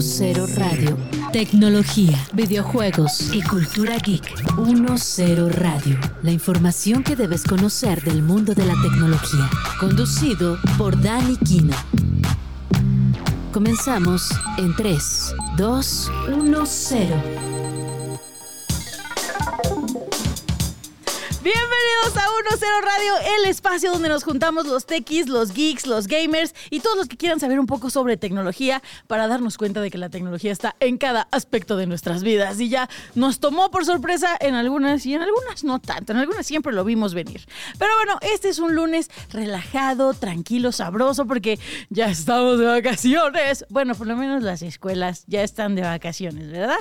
10 Radio. Tecnología, videojuegos y cultura geek. 10 Radio. La información que debes conocer del mundo de la tecnología. Conducido por Dani Kino. Comenzamos en 3, 2, 1, 0. Bienvenidos a 1-0 Radio, el espacio donde nos juntamos los techies, los geeks, los gamers y todos los que quieran saber un poco sobre tecnología para darnos cuenta de que la tecnología está en cada aspecto de nuestras vidas. Y ya nos tomó por sorpresa en algunas y en algunas no tanto, en algunas siempre lo vimos venir. Pero bueno, este es un lunes relajado, tranquilo, sabroso porque ya estamos de vacaciones. Bueno, por lo menos las escuelas ya están de vacaciones, ¿verdad?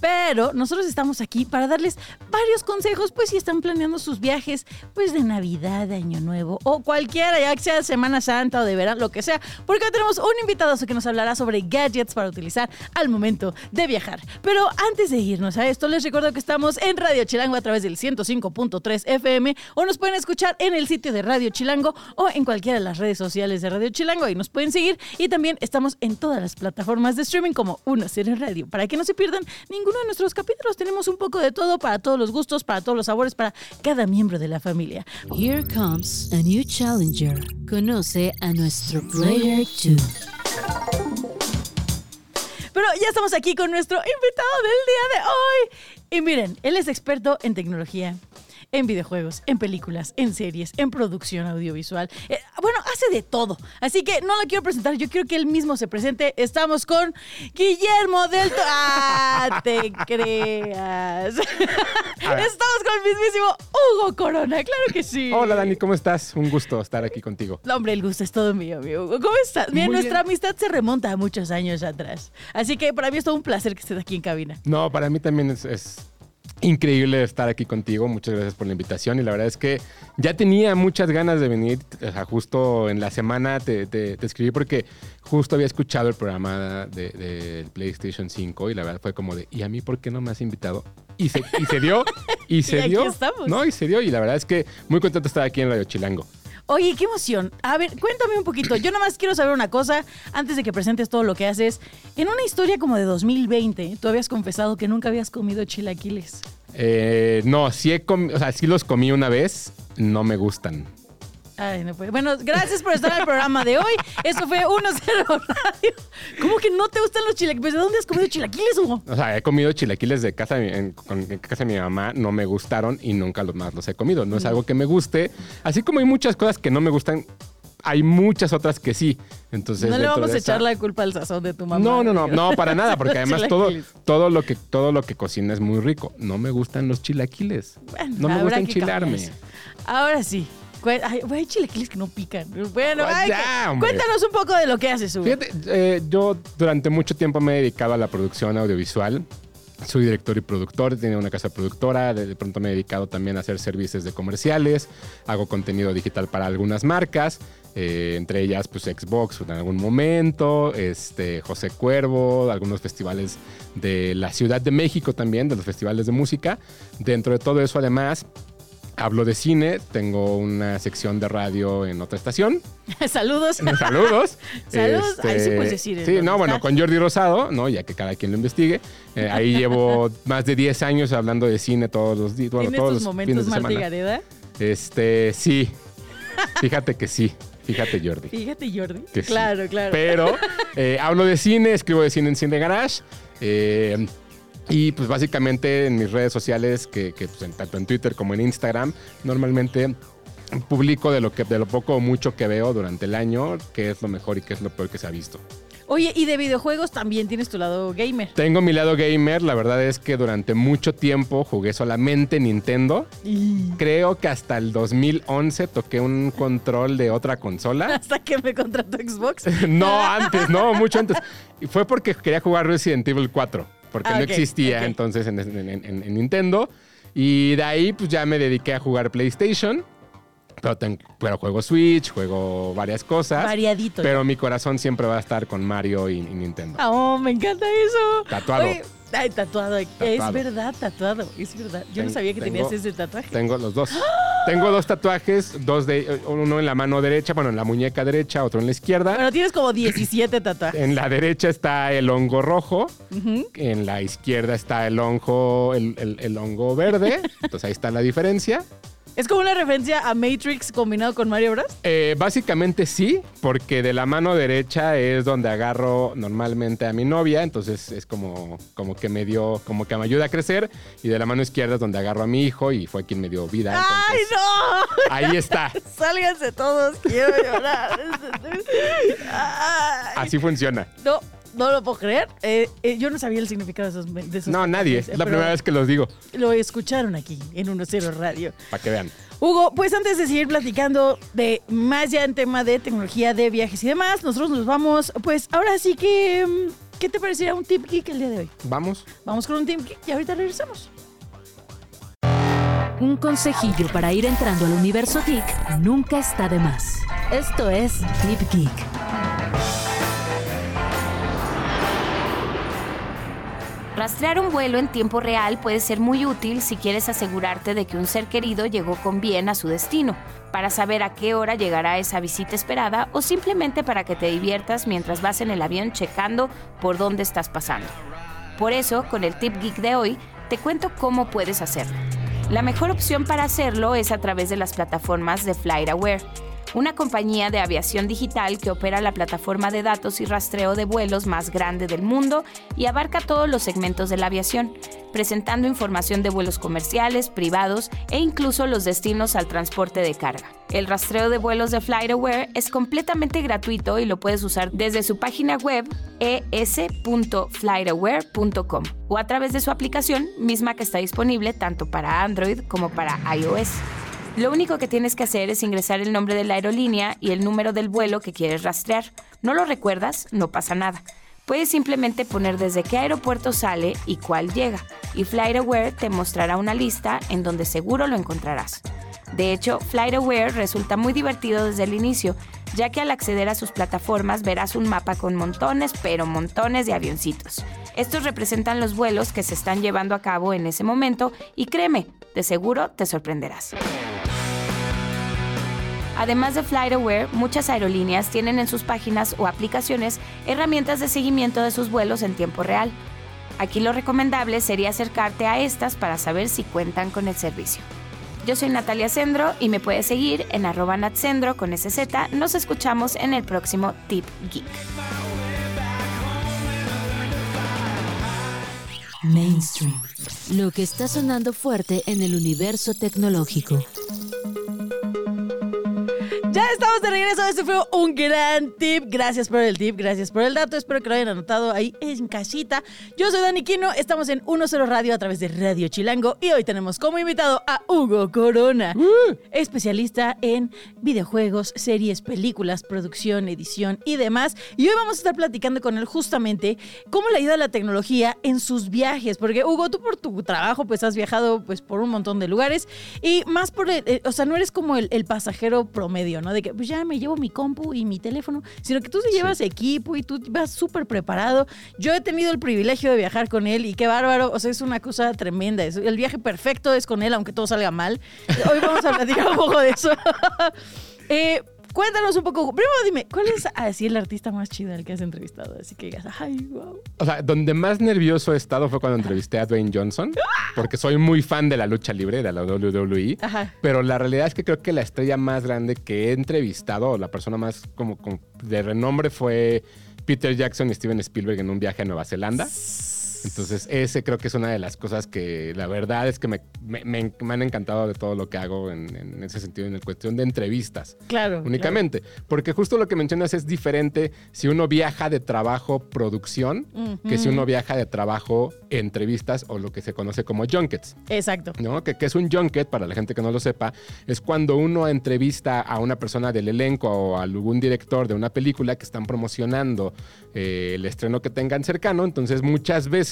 Pero nosotros estamos aquí para darles varios consejos, pues si están planeando sus viajes, pues de Navidad, de Año Nuevo o cualquiera, ya que sea Semana Santa o de verano, lo que sea, porque hoy tenemos un invitado que nos hablará sobre gadgets para utilizar al momento de viajar. Pero antes de irnos a esto, les recuerdo que estamos en Radio Chilango a través del 105.3 FM o nos pueden escuchar en el sitio de Radio Chilango o en cualquiera de las redes sociales de Radio Chilango. Ahí nos pueden seguir y también estamos en todas las plataformas de streaming como Una Serie Radio. Para que no se pierdan ninguno de nuestros capítulos, tenemos un poco de todo para todos los gustos, para todos los sabores, para cada miembro de la familia. Here comes a new challenger. Conoce a nuestro Player 2. Pero ya estamos aquí con nuestro invitado del día de hoy. Y miren, él es experto en tecnología, en videojuegos, en películas, en series, en producción audiovisual. Eh, bueno, hace de todo. Así que no lo quiero presentar, yo quiero que él mismo se presente. Estamos con Guillermo del... To- ¡Ah, te creas! Estamos con el mismísimo Hugo Corona, claro que sí. Hola Dani, ¿cómo estás? Un gusto estar aquí contigo. No, hombre, el gusto es todo mío, amigo. Hugo. ¿Cómo estás? Muy nuestra bien. amistad se remonta a muchos años atrás. Así que para mí es todo un placer que estés aquí en cabina. No, para mí también es, es increíble estar aquí contigo. Muchas gracias por la invitación y la verdad es que ya tenía muchas ganas de venir. O sea, justo en la semana te, te- te escribí porque justo había escuchado el programa del de, PlayStation 5 y la verdad fue como de, ¿y a mí por qué no me has invitado? Y se, y se dio, y se Y aquí dio. estamos. No, y se dio y la verdad es que muy contento de estar aquí en Radio Chilango. Oye, qué emoción. A ver, cuéntame un poquito. Yo nada más quiero saber una cosa antes de que presentes todo lo que haces. En una historia como de 2020, tú habías confesado que nunca habías comido chilaquiles. Eh, no, sí, he o sea, sí los comí una vez, no me gustan. Ay, no puede. Bueno, gracias por estar en el programa de hoy. Eso fue 1-0 Radio. ¿Cómo que no te gustan los chilaquiles? Pues, ¿De dónde has comido chilaquiles, Hugo? O sea, he comido chilaquiles de casa, de mi- en, casa de mi mamá, no me gustaron y nunca los más los he comido. No es algo que me guste. Así como hay muchas cosas que no me gustan, hay muchas otras que sí. Entonces, No le vamos a echar la culpa al sazón de tu mamá. No, no, no, no, para nada, porque además todo, todo, lo que, todo lo que cocina es muy rico. No me gustan los chilaquiles. Bueno, no me gusta enchilarme. Ahora sí. Ay, hay chilaquiles que no pican. Bueno, Ah, ay, ya, cu- hombre. cuéntanos un poco de lo que haces, Hugo. Fíjate, eh, yo durante mucho tiempo me he dedicado a la producción audiovisual. Soy director y productor, tenía una casa productora, de, de pronto me he dedicado también a hacer servicios de comerciales, hago contenido digital para algunas marcas, eh, entre ellas pues Xbox en algún momento, este, José Cuervo, algunos festivales de la Ciudad de México también, de los festivales de música. Dentro de todo eso además hablo de cine, tengo una sección de radio en otra estación. Saludos. Saludos. Saludos. Ahí sí puedes decir Sí, no, bueno, con Jordi Rosado, ¿no? Ya que cada quien lo investigue. Eh, ahí llevo más de 10 años hablando de cine todos los días. Bueno, ¿Tienes todos tus los momentos fines de semana. Gareda? Este, sí. Fíjate que sí. Fíjate, Jordi. Fíjate, Jordi. Que sí. claro, claro. Pero eh, hablo de cine, escribo de cine en Cine Garage. eh, y pues básicamente en mis redes sociales, que, que, pues, en- tanto en Twitter como en Instagram, normalmente publico de lo, que, de lo poco o mucho que veo durante el año, qué es lo mejor y qué es lo peor que se ha visto. Oye, y de videojuegos también tienes tu lado gamer. Tengo mi lado gamer, la verdad es que durante mucho tiempo jugué solamente Nintendo. Creo que hasta el 2011 toqué un control de otra consola. Hasta que me contrató Xbox. no, antes, no, mucho antes. Y fue porque quería jugar Resident Evil 4, porque Ah, no existía entonces en, en- en- en Nintendo. Y de ahí pues ya me dediqué a jugar PlayStation. Pero, pero juego Switch, juego varias cosas. Variadito. Pero mi corazón siempre va a estar con Mario y, y Nintendo. Ah, Oh, me encanta eso. Tatuado. Oye, ay, tatuado. Es verdad, tatuado. Es verdad. Yo no sabía que tengo- tenías ese tatuaje. Tengo los dos. Tengo dos tatuajes, dos de uno en la mano derecha, bueno, en la muñeca derecha, otro en la izquierda. Bueno, tienes como 17 tatuajes. En la derecha está el hongo rojo, en la izquierda está el hongo, el, el- el hongo verde. Entonces ahí está la diferencia. Es como una referencia a Matrix combinado con Mario Bros. Eh, básicamente sí, porque de la mano derecha es donde agarro normalmente a mi novia, entonces es como, como que me dio, como que me ayuda a crecer, y de la mano izquierda es donde agarro a mi hijo y fue quien me dio vida. ¡Ay, no! Ahí está, Sálganse todos, quiero llorar. Así funciona. No, no lo puedo creer. Eh, eh, yo no sabía el significado de esos. De esos No, nadie, es la primera vez que los digo, Lo escucharon aquí en 1-0 Radio. para que vean. Hugo, pues antes de seguir platicando de más ya en tema de tecnología, de viajes y demás, nosotros nos vamos, pues ahora sí que, mm, ¿qué te parecería un tip geek el día de hoy? Vamos. Vamos con un tip geek y ahorita regresamos. Un consejillo para ir entrando al universo geek nunca está de más. Esto es Tip Geek. Rastrear un vuelo en tiempo real puede ser muy útil si quieres asegurarte de que un ser querido llegó con bien a su destino, para saber a qué hora llegará esa visita esperada o simplemente para que te diviertas mientras vas en el avión checando por dónde estás pasando. Por eso, con el tip geek de hoy, te cuento cómo puedes hacerlo. La mejor opción para hacerlo es a través de las plataformas de FlightAware, una compañía de aviación digital que opera la plataforma de datos y rastreo de vuelos más grande del mundo y abarca todos los segmentos de la aviación, presentando información de vuelos comerciales, privados e incluso los destinos al transporte de carga. El rastreo de vuelos de FlightAware es completamente gratuito y lo puedes usar desde su página web es.flightaware.com o a través de su aplicación misma que está disponible tanto para Android como para iOS. Lo único que tienes que hacer es ingresar el nombre de la aerolínea y el número del vuelo que quieres rastrear. ¿No lo recuerdas? No pasa nada. Puedes simplemente poner desde qué aeropuerto sale y cuál llega, y FlightAware te mostrará una lista en donde seguro lo encontrarás. De hecho, FlightAware resulta muy divertido desde el inicio, ya que al acceder a sus plataformas verás un mapa con montones, pero montones de avioncitos. Estos representan los vuelos que se están llevando a cabo en ese momento y créeme, de seguro te sorprenderás. Además de FlightAware, muchas aerolíneas tienen en sus páginas o aplicaciones herramientas de seguimiento de sus vuelos en tiempo real. Aquí lo recomendable sería acercarte a estas para saber si cuentan con el servicio. Yo soy Natalia Sendro y me puedes seguir en arroba natsendro con SZ. Nos escuchamos en el próximo Tip Geek. Mainstream. Lo que está sonando fuerte en el universo tecnológico. Ya estamos de regreso. Este fue un gran tip. Gracias por el tip, gracias por el dato. Espero que lo hayan anotado ahí en casita. Yo soy Dani Quino. Estamos en 10 Radio a través de Radio Chilango. Y hoy tenemos como invitado a Hugo Corona, especialista en videojuegos, series, películas, producción, edición y demás. Y hoy vamos a estar platicando con él justamente cómo le ayuda la tecnología en sus viajes. Porque, Hugo, tú por tu trabajo, pues has viajado pues, por un montón de lugares. Y más por el, eh, o sea, no eres como el, el pasajero promedio, ¿no? De que pues ya me llevo mi compu y mi teléfono, sino que tú sí llevas equipo y tú vas súper preparado. Yo he tenido el privilegio de viajar con él y qué bárbaro, o sea, es una cosa tremenda. Es- el viaje perfecto es con él, aunque todo salga mal. Hoy vamos a platicar un poco de eso. Eh, cuéntanos un poco, primero dime, ¿cuál es así el artista más chido al que has entrevistado? Así que digas, ay, wow. O sea, donde más nervioso he estado fue cuando entrevisté a Dwayne Johnson, porque soy muy fan de la lucha libre, de la WWE. Ajá. Pero la realidad es que creo que la estrella más grande que he entrevistado, o la persona más como, como de renombre, fue Peter Jackson y Steven Spielberg en un viaje a Nueva Zelanda. Entonces, ese creo que es una de las cosas que la verdad es que me, me- me- me han encantado de todo lo que hago en, en ese sentido, en cuestión de entrevistas Claro. únicamente. Porque justo lo que mencionas es diferente si uno viaja de trabajo producción que si uno viaja de trabajo entrevistas o lo que se conoce como junkets. Exacto. ¿no? Que, que es un junket, para la gente que no lo sepa, es cuando uno entrevista a una persona del elenco o a algún director de una película que están promocionando eh, el estreno que tengan cercano. Entonces, muchas veces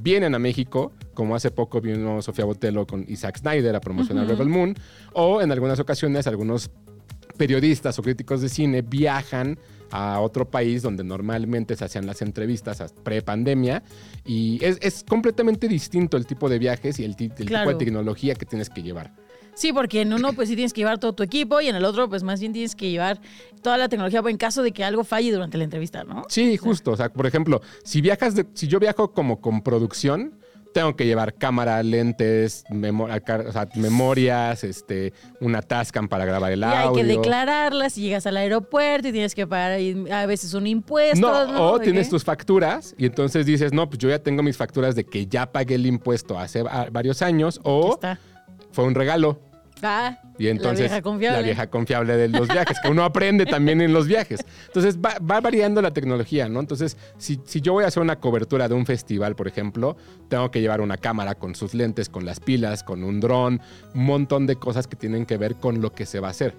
vienen a México, como hace poco vino Sofía Botelo con Isaac Snyder a promocionar Rebel Moon, o en algunas ocasiones algunos periodistas o críticos de cine viajan a otro país donde normalmente se hacían las entrevistas pre-pandemia y es, es completamente distinto el tipo de viajes y el, ti- el Claro. tipo de tecnología que tienes que llevar. Sí, porque en uno pues sí tienes que llevar todo tu equipo y en el otro pues más bien tienes que llevar toda la tecnología en caso de que algo falle durante la entrevista, ¿no? Sí, justo. O sea, por ejemplo, si viajas, de- si yo viajo como con producción, tengo que llevar cámara, lentes, memo- acá- o sea, memorias, este, una Tascam para grabar el Y hay audio. que declararlas y llegas al aeropuerto y tienes que pagar a veces un impuesto. No, o ¿De tienes qué? tus facturas y entonces dices, no, pues yo ya tengo mis facturas de que ya pagué el impuesto hace varios años Aquí o está. Fue un regalo. Ah, Y entonces, la vieja confiable. la vieja confiable de los viajes, que uno aprende también en los viajes. Entonces va, va variando la tecnología, ¿no? Entonces, si, si yo voy a hacer una cobertura de un festival, por ejemplo, tengo que llevar una cámara con sus lentes, con las pilas, con un dron, un montón de cosas que tienen que ver con lo que se va a hacer.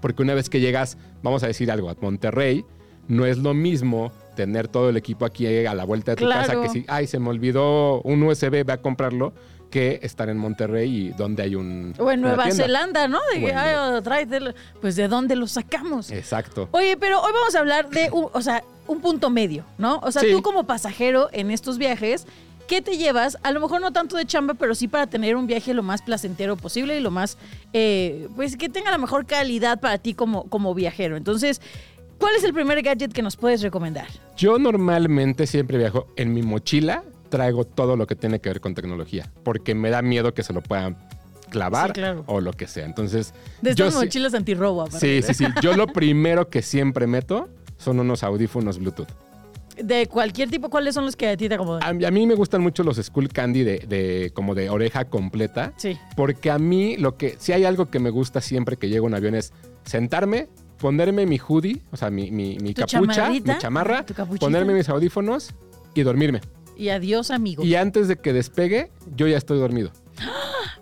Porque una vez que llegas, vamos a decir algo, a Monterrey, no es lo mismo tener todo el equipo aquí a la vuelta de tu Claro. casa que si, ay, se me olvidó un USB, ve a comprarlo, que estar en Monterrey y donde hay un... O en Nueva tienda. Zelanda, ¿no? De que, Bueno. ay, tráetelo. Pues de dónde lo sacamos. Exacto. Oye, pero hoy vamos a hablar de, un, o sea, un punto medio, ¿no? O sea, Sí. tú como pasajero en estos viajes, ¿qué te llevas? A lo mejor no tanto de chamba, pero sí para tener un viaje lo más placentero posible y lo más, eh, pues que tenga la mejor calidad para ti como, como viajero. Entonces, ¿cuál es el primer gadget que nos puedes recomendar? Yo normalmente siempre viajo en mi mochila, traigo todo lo que tiene que ver con tecnología, porque me da miedo que se lo puedan clavar Sí, claro. o lo que sea. Entonces, De yo estas sí- mochilas antirrobo, aparte. Sí, sí, sí. Yo lo primero que siempre meto son unos audífonos Bluetooth. De cualquier tipo, ¿cuáles son los que a ti te acomodan? A, a mí me gustan mucho los Skull Candy de, de- como de oreja completa, Sí. porque a mí lo que si hay algo que me gusta siempre que llego a un avión es sentarme, ponerme mi hoodie, o sea, mi, mi- mi capucha, mi chamarra, ponerme mis audífonos y dormirme. Y adiós, amigo. Y antes de que despegue, yo ya estoy dormido.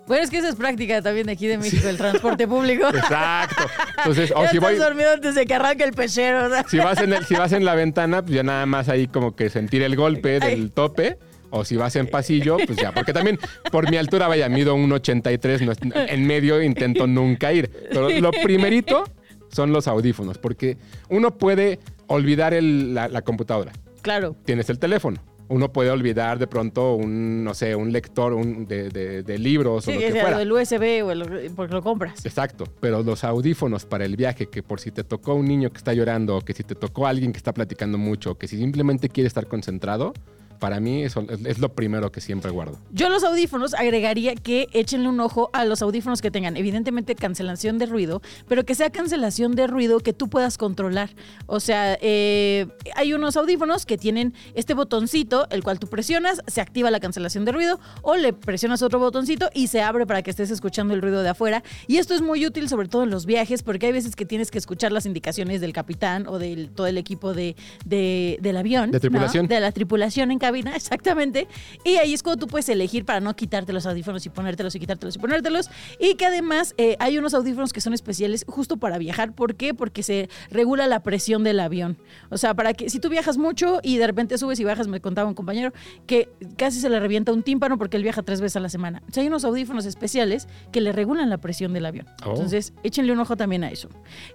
Bueno, es que esa es práctica también de aquí de México, el transporte público. Exacto. Entonces, o ya si estás voy, dormido antes de que arranque el pechero, ¿verdad? si vas en el, si vas en la ventana, pues ya nada más ahí como que sentir el golpe Ay. del tope. O si vas en pasillo, pues ya. Porque también por mi altura, vaya, mido un 83, no en medio intento nunca ir. Pero lo primerito son los audífonos, porque uno puede olvidar el- la, la computadora. Claro. Tienes el teléfono. Uno puede olvidar de pronto un, no sé, un lector un- de, de- de libros Sí, o lo que que sea fuera. el USB o el, porque lo compras. Exacto, pero los audífonos para el viaje, que por si te tocó un niño que está llorando, o que si te tocó alguien que está platicando mucho, o que si simplemente quiere estar concentrado, para mí eso es, es lo primero que siempre guardo. Yo los audífonos agregaría que échenle un ojo a los audífonos que tengan, evidentemente cancelación de ruido, pero que sea cancelación de ruido que tú puedas controlar. O sea, eh, hay unos audífonos que tienen este botoncito, el cual tú presionas, se activa la cancelación de ruido, o le presionas otro botoncito y se abre para que estés escuchando el ruido de afuera. Y esto es muy útil sobre todo en los viajes, porque hay veces que tienes que escuchar las indicaciones del capitán o del todo el equipo de, de- del avión. De tripulación. ¿no? De la tripulación en cabina, exactamente. Y ahí es cuando tú puedes elegir para no quitarte los audífonos y ponértelos y quitártelos y ponértelos. Y que además eh, hay unos audífonos que son especiales justo para viajar. ¿Por qué? Porque se regula la presión del avión. O sea, para que si tú viajas mucho y de repente subes y bajas, me contaba un compañero, que casi se le revienta un tímpano porque él viaja tres veces a la semana. O sea, hay unos audífonos especiales que le regulan la presión del avión. Oh. Entonces, échenle un ojo también a eso.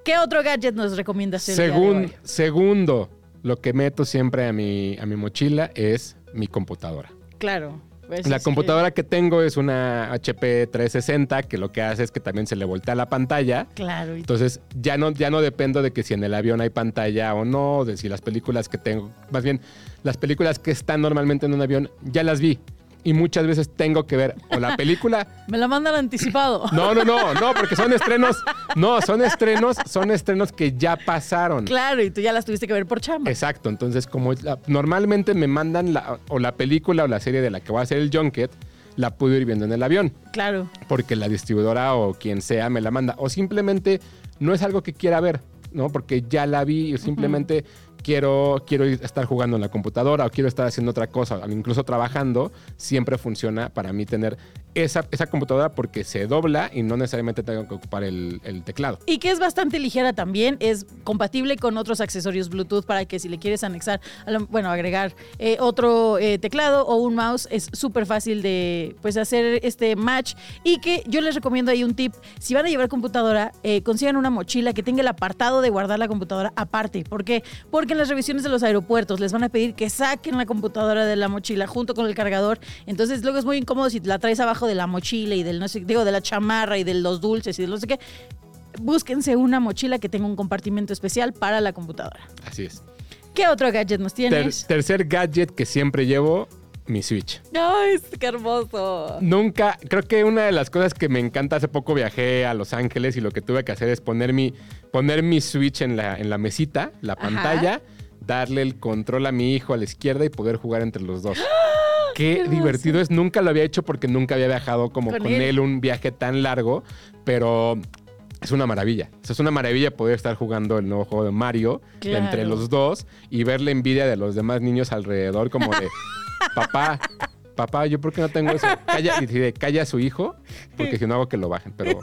¿Qué otro gadget nos recomiendas? hoy? segundo, lo que meto siempre a mi, a mi mochila es mi computadora. Claro. pues La es que- computadora que tengo es una HP 360 que lo que hace es que también se le voltea la pantalla Claro. Entonces ya no, ya no dependo de que si en el avión hay pantalla o no, de si las películas que tengo, más bien las películas que están normalmente en un avión, ya las vi. Y muchas veces tengo que ver o la película. Me la mandan anticipado. No, no, no, no, porque son estrenos. No, son estrenos, son estrenos que ya pasaron. Claro, y tú ya las tuviste que ver por chamba. Exacto, entonces como la- normalmente me mandan la, o la película o la serie de la que voy a hacer el junket, la pude ir viendo en el avión Claro. porque la distribuidora o quien sea me la manda. O simplemente no es algo que quiera ver, ¿no? Porque ya la vi y simplemente quiero, quiero estar jugando en la computadora o quiero estar haciendo otra cosa, incluso trabajando, siempre funciona para mí tener esa, esa computadora porque se dobla y no necesariamente tengo que ocupar el, teclado. Y que es bastante ligera también, es compatible con otros accesorios Bluetooth para que si le quieres anexar, bueno, agregar eh, otro eh, teclado o un mouse, es súper fácil de pues hacer este match. Y que yo les recomiendo ahí un tip, si van a llevar computadora, eh, consigan una mochila que tenga el apartado de guardar la computadora aparte. ¿Por qué? Porque que en las revisiones de los aeropuertos les van a pedir que saquen la computadora de la mochila junto con el cargador. Entonces luego es muy incómodo si la traes abajo de la mochila y del no sé, digo, de la chamarra y de los dulces y de no sé qué. Búsquense una mochila que tenga un compartimento especial para la computadora. Así es. ¿Qué otro gadget nos Ter- tienes? tercer gadget que siempre llevo, mi Switch. ¡Ay, qué hermoso! Nunca, creo que una de las cosas que me encanta, hace poco viajé a Los Ángeles y lo que tuve que hacer es poner mi, poner mi Switch en la, en la mesita, la Ajá. pantalla, darle el control a mi hijo a la izquierda y poder jugar entre los dos. Qué, hermoso! divertido es. Nunca lo había hecho porque nunca había viajado como Con con, él. él. un viaje tan largo, pero es una maravilla. O sea, es una maravilla poder estar jugando el nuevo juego de Mario Claro. entre los dos y ver la envidia de los demás niños alrededor como de, papá, papá, ¿yo por qué no tengo eso? Calla, y calla a su hijo, porque si no hago que lo bajen, pero...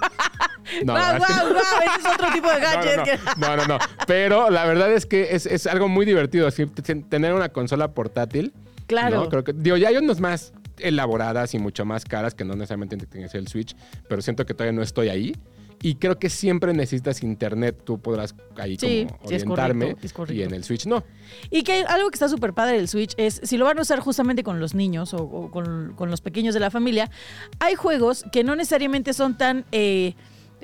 No, la ¡Guau, verdad es que guau, guau! Ese es otro tipo de gadget. no, que- no, no, no, no. Pero la verdad es que es, es algo muy divertido. así, tener una consola portátil. Claro. ¿no? Creo que, digo, ya hay unas más elaboradas y mucho más caras que no necesariamente tienen que ser el Switch, pero siento que todavía no estoy ahí. Y creo que siempre necesitas internet. Tú podrás ahí Sí, como es orientarme. correcto, es correcto. Y en el Switch no. Y que algo que está súper padre del Switch es, si lo van a usar justamente con los niños o, o con, con los pequeños de la familia, hay juegos que no necesariamente son tan... eh,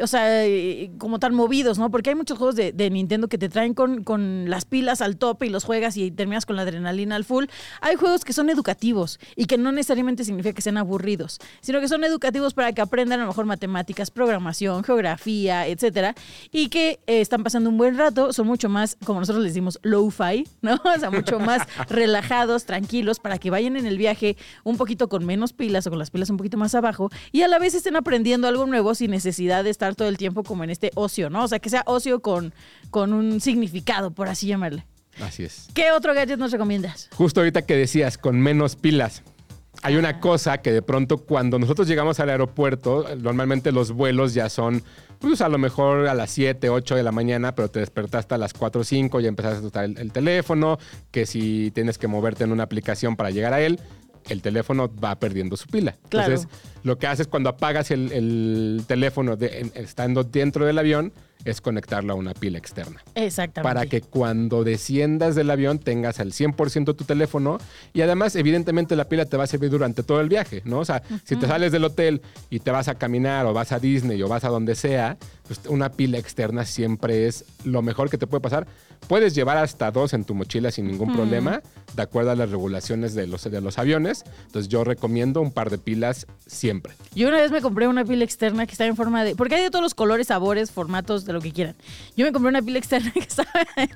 o sea, eh, como tan movidos, ¿no? Porque hay muchos juegos de, Nintendo que te traen con, con las pilas al tope y los juegas y terminas con la adrenalina al full. Hay juegos que son educativos y que no necesariamente significa que sean aburridos, sino que son educativos para que aprendan a lo mejor matemáticas, programación, geografía, etcétera, y que eh, están pasando un buen rato, son mucho más, como nosotros les decimos, low-fi, ¿no? O sea, mucho más relajados, tranquilos, para que vayan en el viaje un poquito con menos pilas o con las pilas un poquito más abajo y a la vez estén aprendiendo algo nuevo sin necesidad de estar todo el tiempo como en este ocio, ¿no? O sea, que sea ocio con, con un significado, por así llamarle. Así es. ¿Qué otro gadget nos recomiendas? Justo ahorita que decías, con menos pilas. Hay una cosa que de pronto cuando nosotros llegamos al aeropuerto, normalmente los vuelos ya son, pues a lo mejor a las 7, 8 de la mañana, pero te despertaste a las 4 o 5, ya empezaste a el, el teléfono, que si tienes que moverte en una aplicación para llegar a él, el teléfono va perdiendo su pila. Claro. Entonces, lo que haces cuando apagas el, el teléfono de- en- estando dentro del avión es conectarlo a una pila externa Exactamente. para que cuando desciendas del avión tengas al 100% tu teléfono y además evidentemente la pila te va a servir durante todo el viaje, ¿no? O sea, si te sales del hotel y te vas a caminar o vas a Disney o vas a donde sea, pues una pila externa siempre es lo mejor que te puede pasar. Puedes llevar hasta dos en tu mochila sin ningún problema, de acuerdo a las regulaciones de los, de los aviones. Entonces yo recomiendo un par de pilas siempre. Yo una vez me compré una pila externa que estaba en forma de. Porque hay de todos los colores, sabores, formatos, de lo que quieran. Yo me compré una pila externa que estaba.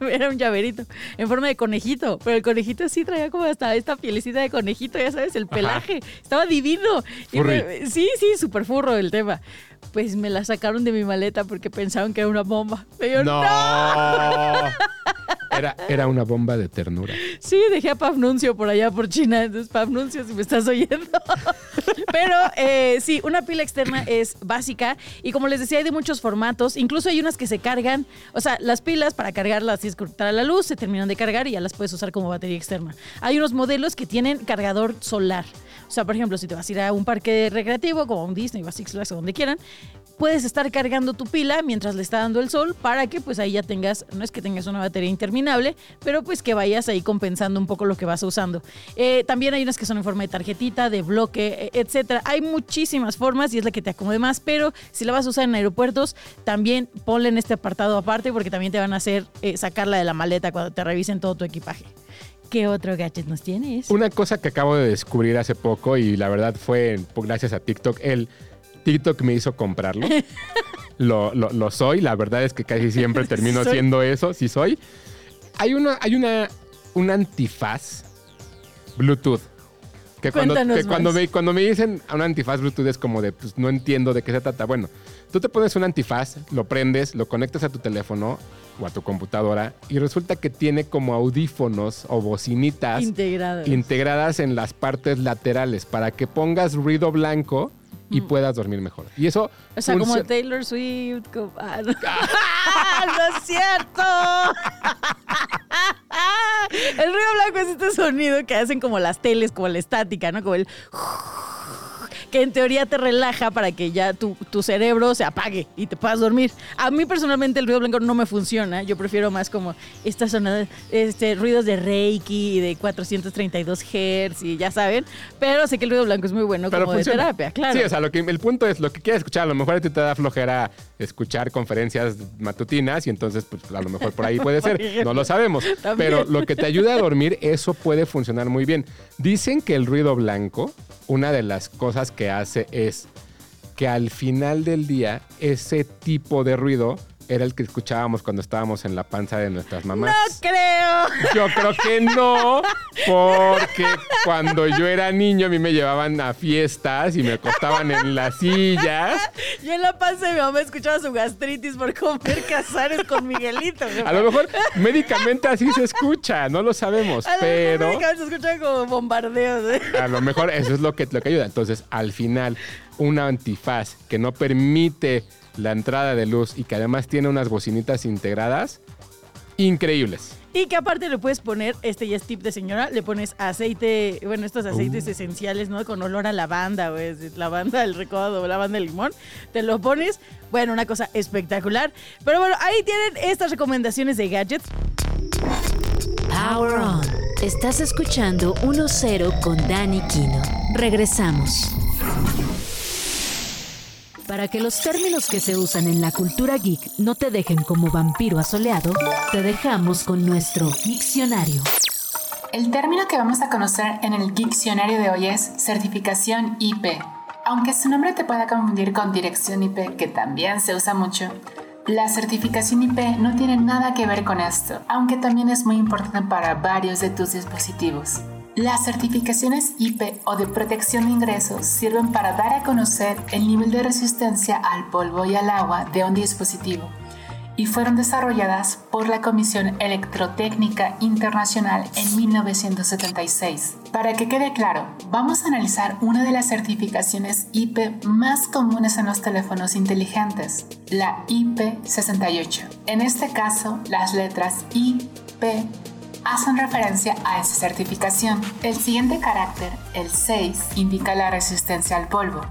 Era un llaverito en forma de conejito. Pero el conejito sí traía como hasta esta pielecita de conejito, ya sabes, el pelaje. Estaba divino. Y me- sí, sí, súper furro el tema. Pues me la sacaron de mi maleta porque pensaban que era una bomba. Pero ¡No! no. Era, era una bomba de ternura. Sí, dejé a Pafnuncio por allá por China. Entonces, Pafnuncio, si me estás oyendo. Pero eh, sí, una pila externa es básica. Y como les decía, hay de muchos formatos. Incluso hay unas que se cargan. O sea, las pilas para cargarlas cortar a la luz, se terminan de cargar y ya las puedes usar como batería externa. Hay unos modelos que tienen cargador solar. O sea, por ejemplo, si te vas a ir a un parque recreativo, como un Disney o a Six Flags o donde quieran, puedes estar cargando tu pila mientras le está dando el sol para que pues ahí ya tengas, no es que tengas una batería interminable, pero pues que vayas ahí compensando un poco lo que vas usando. Eh, también hay unas que son en forma de tarjetita, de bloque, eh, etcétera. Hay muchísimas formas y es la que te acomode más, pero si la vas a usar en aeropuertos, también ponle en este apartado aparte porque también te van a hacer eh, sacarla de la maleta cuando te revisen todo tu equipaje. ¿Qué otro gadget nos tienes? Una cosa que acabo de descubrir hace poco y la verdad fue por- gracias a TikTok. El TikTok me hizo comprarlo. lo, lo- lo soy. La verdad es que casi siempre termino Soy. siendo eso. Sí soy. Hay una, hay una, un antifaz Bluetooth. Que cuando, que cuando, me, cuando me dicen un antifaz Bluetooth es como de, pues no entiendo de qué se trata. Bueno, tú te pones un antifaz, lo prendes, lo conectas a tu teléfono o a tu computadora y resulta que tiene como audífonos o bocinitas integradas en las partes laterales para que pongas ruido blanco y puedas dormir mejor. Y eso O sea, como Taylor Swift. como- Ah, no. ¡No es cierto! El ruido blanco es este sonido que hacen como las teles, como la estática, ¿no? Como el... que en teoría te relaja para que ya tu, tu cerebro se apague y te puedas dormir. A mí personalmente el ruido blanco no me funciona. Yo prefiero más como estas sonadas, este, ruidos de Reiki y de 432 Hz y ya saben. Pero sé que el ruido blanco es muy bueno como de terapia, claro. Sí, o sea, lo que, el punto es lo que quieres escuchar. A lo mejor a ti te da flojera escuchar conferencias matutinas y entonces, pues a lo mejor por ahí puede ser. No lo sabemos. También. Pero lo que te ayuda a dormir, eso puede funcionar muy bien. Dicen que el ruido blanco, una de las cosas que hace es que al final del día, ese tipo de ruido era el que escuchábamos cuando estábamos en la panza de nuestras mamás. No creo. Yo creo que no, porque cuando yo era niño a mí me llevaban a fiestas y me acostaban en las sillas. Yo en la panza de mi mamá escuchaba su gastritis por comer cazares con Miguelito. A lo mejor médicamente así se escucha, no lo sabemos, A lo mejor pero médicamente se escuchan como bombardeos. ¿eh? a lo mejor eso es lo que, lo que ayuda. Entonces, al final, una antifaz que no permite la entrada de luz y que además tiene unas bocinitas integradas, increíbles. Y que aparte le puedes poner, este ya es tip de señora, le pones aceite, bueno, estos aceites Uh. esenciales, ¿no? Con olor a lavanda, güey, es lavanda del recodo, lavanda del limón. Te lo pones, bueno, una cosa espectacular. Pero bueno, ahí tienen estas recomendaciones de gadgets. Power On. Estás escuchando 1-0 con Dani Kino. Regresamos. Para que los términos que se usan en la cultura geek no te dejen como vampiro asoleado, te dejamos con nuestro diccionario. El término que vamos a conocer en el diccionario de hoy es certificación IP. Aunque su nombre te pueda confundir con dirección IP, que también se usa mucho, la certificación IP no tiene nada que ver con esto, aunque también es muy importante para varios de tus dispositivos. Las certificaciones IP o de protección de ingresos sirven para dar a conocer el nivel de resistencia al polvo y al agua de un dispositivo y fueron desarrolladas por la Comisión Electrotécnica Internacional en 1976. Para que quede claro, vamos a analizar una de las certificaciones IP más comunes en los teléfonos inteligentes, la IP68. En este caso, las letras IP hacen referencia a esa certificación. El siguiente carácter, el 6, indica la resistencia al polvo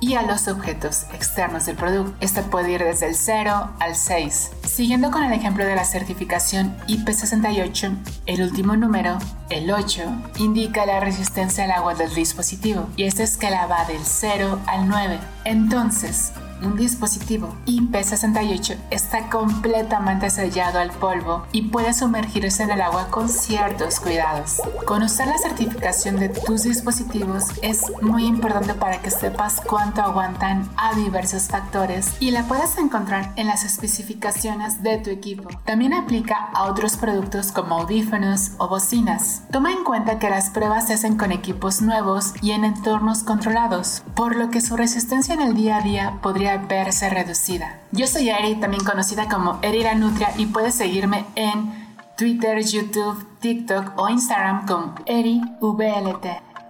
y a los objetos externos del producto. Este puede ir desde el 0 al 6. Siguiendo con el ejemplo de la certificación IP68, el último número, el 8, indica la resistencia al agua del dispositivo y esta escala va del 0 al 9. Entonces, un dispositivo IP68 está completamente sellado al polvo y puede sumergirse en el agua con ciertos cuidados. Conocer la certificación de tus dispositivos es muy importante para que sepas cuánto aguantan a diversos factores y la puedes encontrar en las especificaciones de tu equipo. También aplica a otros productos como audífonos o bocinas. Toma en cuenta que las pruebas se hacen con equipos nuevos y en entornos controlados, por lo que su resistencia en el día a día podría verse reducida. Yo soy Eri, también conocida como Eri la Nutria y puedes seguirme en Twitter, YouTube, TikTok o Instagram como EriVLT.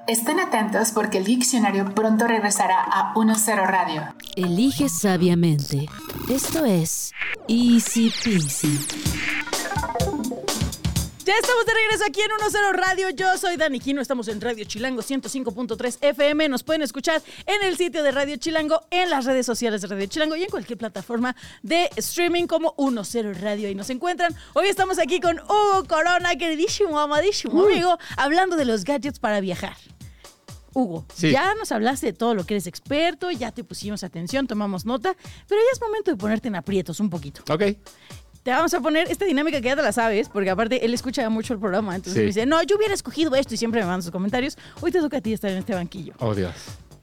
Estén atentos porque el diccionario pronto regresará a 10 Radio. Elige sabiamente. Esto es Easy Peasy. Ya estamos de regreso aquí en 10 Radio. Yo soy Dani Quino. Estamos en Radio Chilango 105.3 FM. Nos pueden escuchar en el sitio de Radio Chilango, en las redes sociales de Radio Chilango y en cualquier plataforma de streaming como 10 Radio. Ahí nos encuentran. Hoy estamos aquí con Hugo Corona, queridísimo, amadísimo amigo, hablando de los gadgets para viajar. Hugo, Sí. ya nos hablaste de todo lo que eres experto, ya te pusimos atención, tomamos nota, pero ya es momento de ponerte en aprietos un poquito. Ok. Te vamos a poner esta dinámica que ya te la sabes, porque aparte él escucha mucho el programa, entonces Sí. me dice, no, yo hubiera escogido esto y siempre me manda sus comentarios. Hoy te toca a ti estar en este banquillo. Oh, Dios.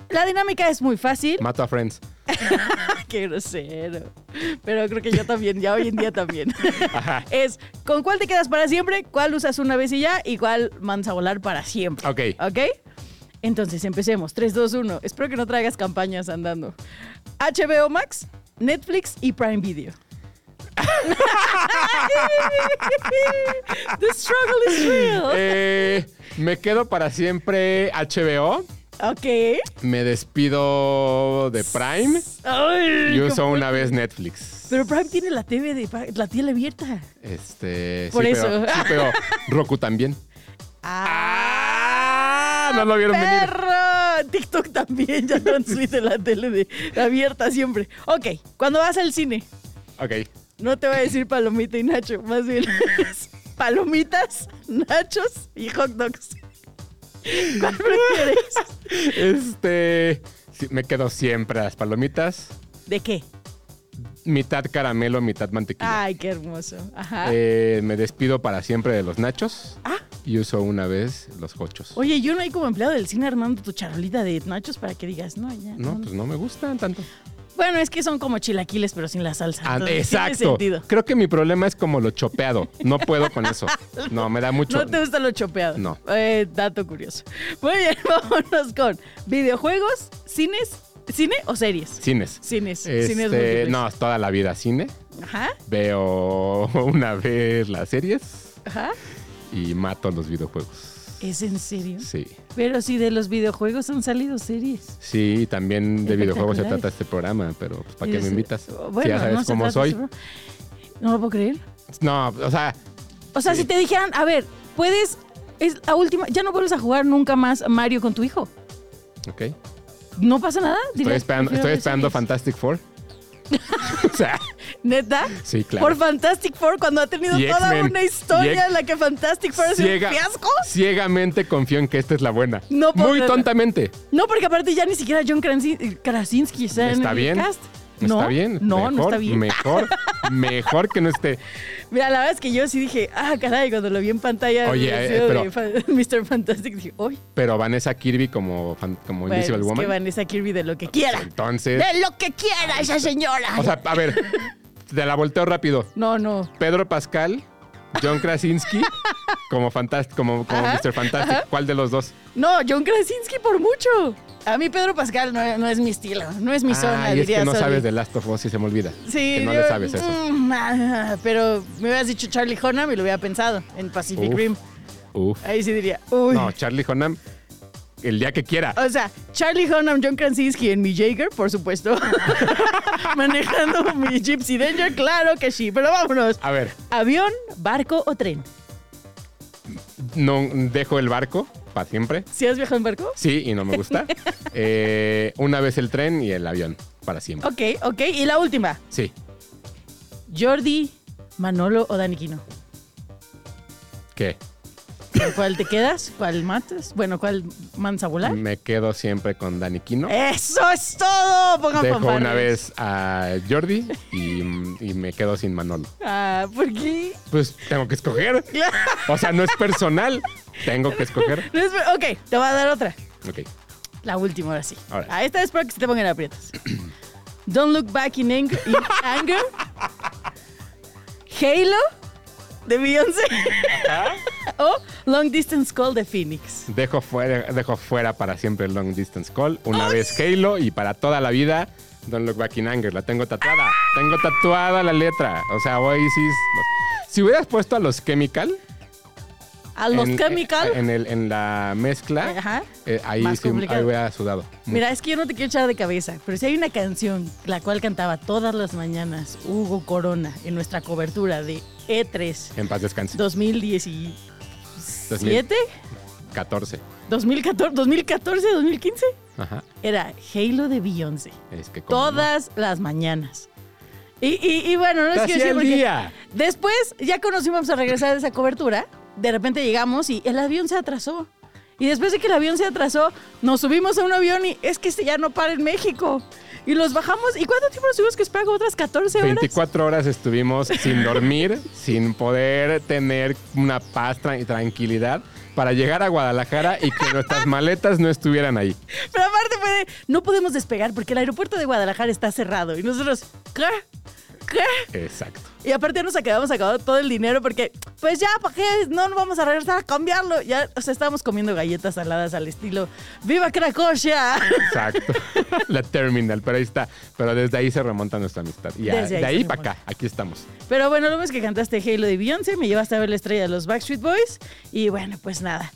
La dinámica es muy fácil. Mato a Friends. Qué grosero. Pero creo que yo también, ya hoy en día también. es, ¿con cuál te quedas para siempre? ¿Cuál usas una vez y ya? ¿Y cuál mandas a volar para siempre? Ok. ¿Ok? Entonces, empecemos. 3, 2, 1. Espero que no traigas campañas andando. HBO Max, Netflix y Prime Video. The struggle is real. Eh, me quedo para siempre HBO. Ok. Me despido de Prime Ay, y uso una vez Netflix. Pero Prime tiene la TV de la tele abierta. Este. Por sí, eso. Pero, sí, pero Roku también. Ah, no lo vieron venir. perro. TikTok también ya transmite la tele de, abierta siempre. Ok, cuando vas al cine, Ok. No te voy a decir palomita y nacho, más bien es palomitas, nachos y hot dogs. ¿Cuál prefieres? Este. me quedo siempre a las palomitas. ¿De qué? Mitad caramelo, mitad mantequilla. Ay, qué hermoso. Ajá. Eh, me despido para siempre de los nachos. Ah. Y uso una vez los hochos. Oye, yo no hay como empleado del cine armando tu charolita de nachos para que digas, no, ya. No, pues no me gustan tanto. Bueno, es que son como chilaquiles, pero sin la salsa. Ah, entonces exacto. sentido. Creo que mi problema es como lo chopeado. No puedo con eso. No, me da mucho. No te gusta lo chopeado. No. Eh, dato curioso. Muy bien, vámonos con videojuegos, cines, cine o series. Cines. Cines, Este, cines múltiples. no, toda la vida cine. Ajá, Veo una vez las series ajá. y mato los videojuegos. ¿Es en serio? Sí. Pero si de los videojuegos han salido series. Sí, también de videojuegos se trata este programa, pero pues, ¿para qué me invitas? Bueno, Si ya sabes no cómo soy. sobre- No lo puedo creer. No, o sea, O sea, Sí. si te dijeran, a ver, puedes, es la última, ya no vuelves a jugar nunca más Mario con tu hijo. ok. ¿No pasa nada? Estoy esperando, "Prefiero estoy esperando series". Fantastic Four. o sea, ¿Neta? sí, claro. Por Fantastic Four, cuando ha tenido Y toda una historia en la que Fantastic Four es un fiasco. Ciegamente confío en que esta es la buena. No Muy tontamente. No, porque aparte ya ni siquiera John Krasin- Krasinski está, en Está el bien. cast. No, Está bien. No, mejor, no está bien. Mejor, mejor que no esté. Mira, la verdad es que yo sí dije, ah, caray, cuando lo vi en pantalla Oye, el eh, pero- de Mr. Fantastic, dije, uy, Pero Vanessa Kirby como, fan- como bueno, Invisible es que Woman. Vanessa Kirby de lo que quiera. Entonces, De lo que quiera esa señora. o sea, a ver, te la volteo rápido. no, no. Pedro Pascal, John Krasinski, como, fantast como, como Ajá, Mr. Fantastic. ¿Cuál de los dos? No, John Krasinski por mucho. A mí Pedro Pascal no, no es mi estilo, no es mi zona, y es diría que no sabes de Last of Us y se me olvida. Sí, Que no yo- le sabes eso. mm, ah, pero me hubieras dicho Charlie Hunnam y lo hubiera pensado en Pacific Uf. Rim. Uf. Ahí sí diría, uy. No, Charlie Hunnam, el día que quiera. O sea, Charlie Hunnam, John Krasinski en mi Jaeger, por supuesto. Manejando mi Gypsy Danger, claro que sí. Pero vámonos. A ver, ¿Avión, barco o tren? no dejo el barco para siempre. ¿Si has viajado en barco? Sí, y no me gusta. Eh, una vez el tren y el avión, para siempre. Ok, ok. Y la última. Sí. Jordi, Manolo o Daniquino. ¿Qué? ¿Con cuál te quedas? ¿Cuál matas? Bueno, ¿cuál mandas a volar? Me quedo siempre con Dani Quino. ¡Eso es todo! Pongan Dejo fanfarrias. una vez a Jordi y, y me quedo sin Manolo. Ah, ¿por qué? Pues tengo que escoger. O sea, no es personal. Tengo que escoger. No es- ok, te voy a dar otra. Ok. La última, ahora sí. Ahora. Ah, esta es para que se te pongan aprietas. Don't look back in anger. in anger. Halo de Beyoncé. o Long Distance Call de Phoenix. Dejo fuera, dejo fuera para siempre el Long Distance Call. Una vez Halo y para toda la vida Don't Look Back in Anger. La tengo tatuada. Tengo tatuada la letra. O sea, Oasis. Si hubieras puesto a los Chemical. A los en, Chemical. En, el, en la mezcla. Ajá. eh, ahí sí ahí hubiera sudado. Mira, es que yo no te quiero echar de cabeza, pero si hay una canción la cual cantaba todas las mañanas Hugo Corona en nuestra cobertura de E3 En paz descanse. 2017, 14. 2014, 2014, 2015, Ajá. era Halo de Beyoncé. Es que no. Todas las mañanas. Y, y- y bueno, no es que porque día. después ya conocimos a regresar de esa cobertura, de repente llegamos y el avión se atrasó. Y después de que el avión se atrasó, nos subimos a un avión y es que este ya no para en México. Y los bajamos. ¿Y cuánto tiempo nos tuvimos que esperar? ¿Como ¿Otras 14 horas? 24 horas estuvimos sin dormir, sin poder tener una paz y tranquilidad para llegar a Guadalajara y que nuestras maletas no estuvieran ahí. Pero aparte no podemos despegar porque el aeropuerto de Guadalajara está cerrado. Y nosotros, ¿qué? ¿Qué? Exacto. Y aparte ya nos acabamos acabado todo el dinero porque, pues ya, ¿para qué? No nos vamos a regresar a cambiarlo. Ya, o sea, estábamos comiendo galletas saladas al estilo ¡Viva Cracovia! Exacto. La terminal, pero ahí está. Pero desde ahí se remonta nuestra amistad. Y a- ahí de ahí para acá, aquí estamos. Pero bueno, lo ves que cantaste Halo de Beyoncé, me llevaste a ver la estrella de los Backstreet Boys. Y bueno, pues nada.